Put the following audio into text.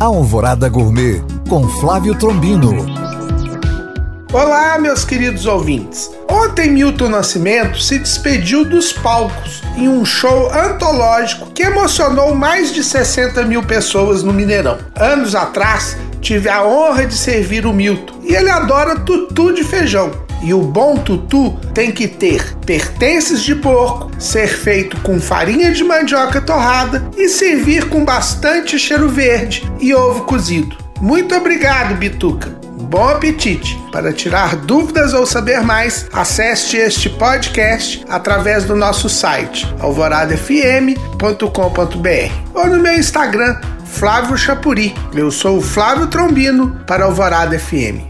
Alvorada Gourmet com Flávio Trombino. Olá, meus queridos ouvintes. Ontem Milton Nascimento se despediu dos palcos em um show antológico que emocionou mais de 60 mil pessoas no Mineirão. Anos atrás, tive a honra de servir o Milton e ele adora tutu de feijão. E o bom tutu tem que ter pertences de porco, ser feito com farinha de mandioca torrada e servir com bastante cheiro verde e ovo cozido. Muito obrigado, Bituca. Bom apetite! Para tirar dúvidas ou saber mais, acesse este podcast através do nosso site alvoradafm.com.br ou no meu Instagram, Flávio Chapuri. Eu sou o Flávio Trombino para Alvorada FM.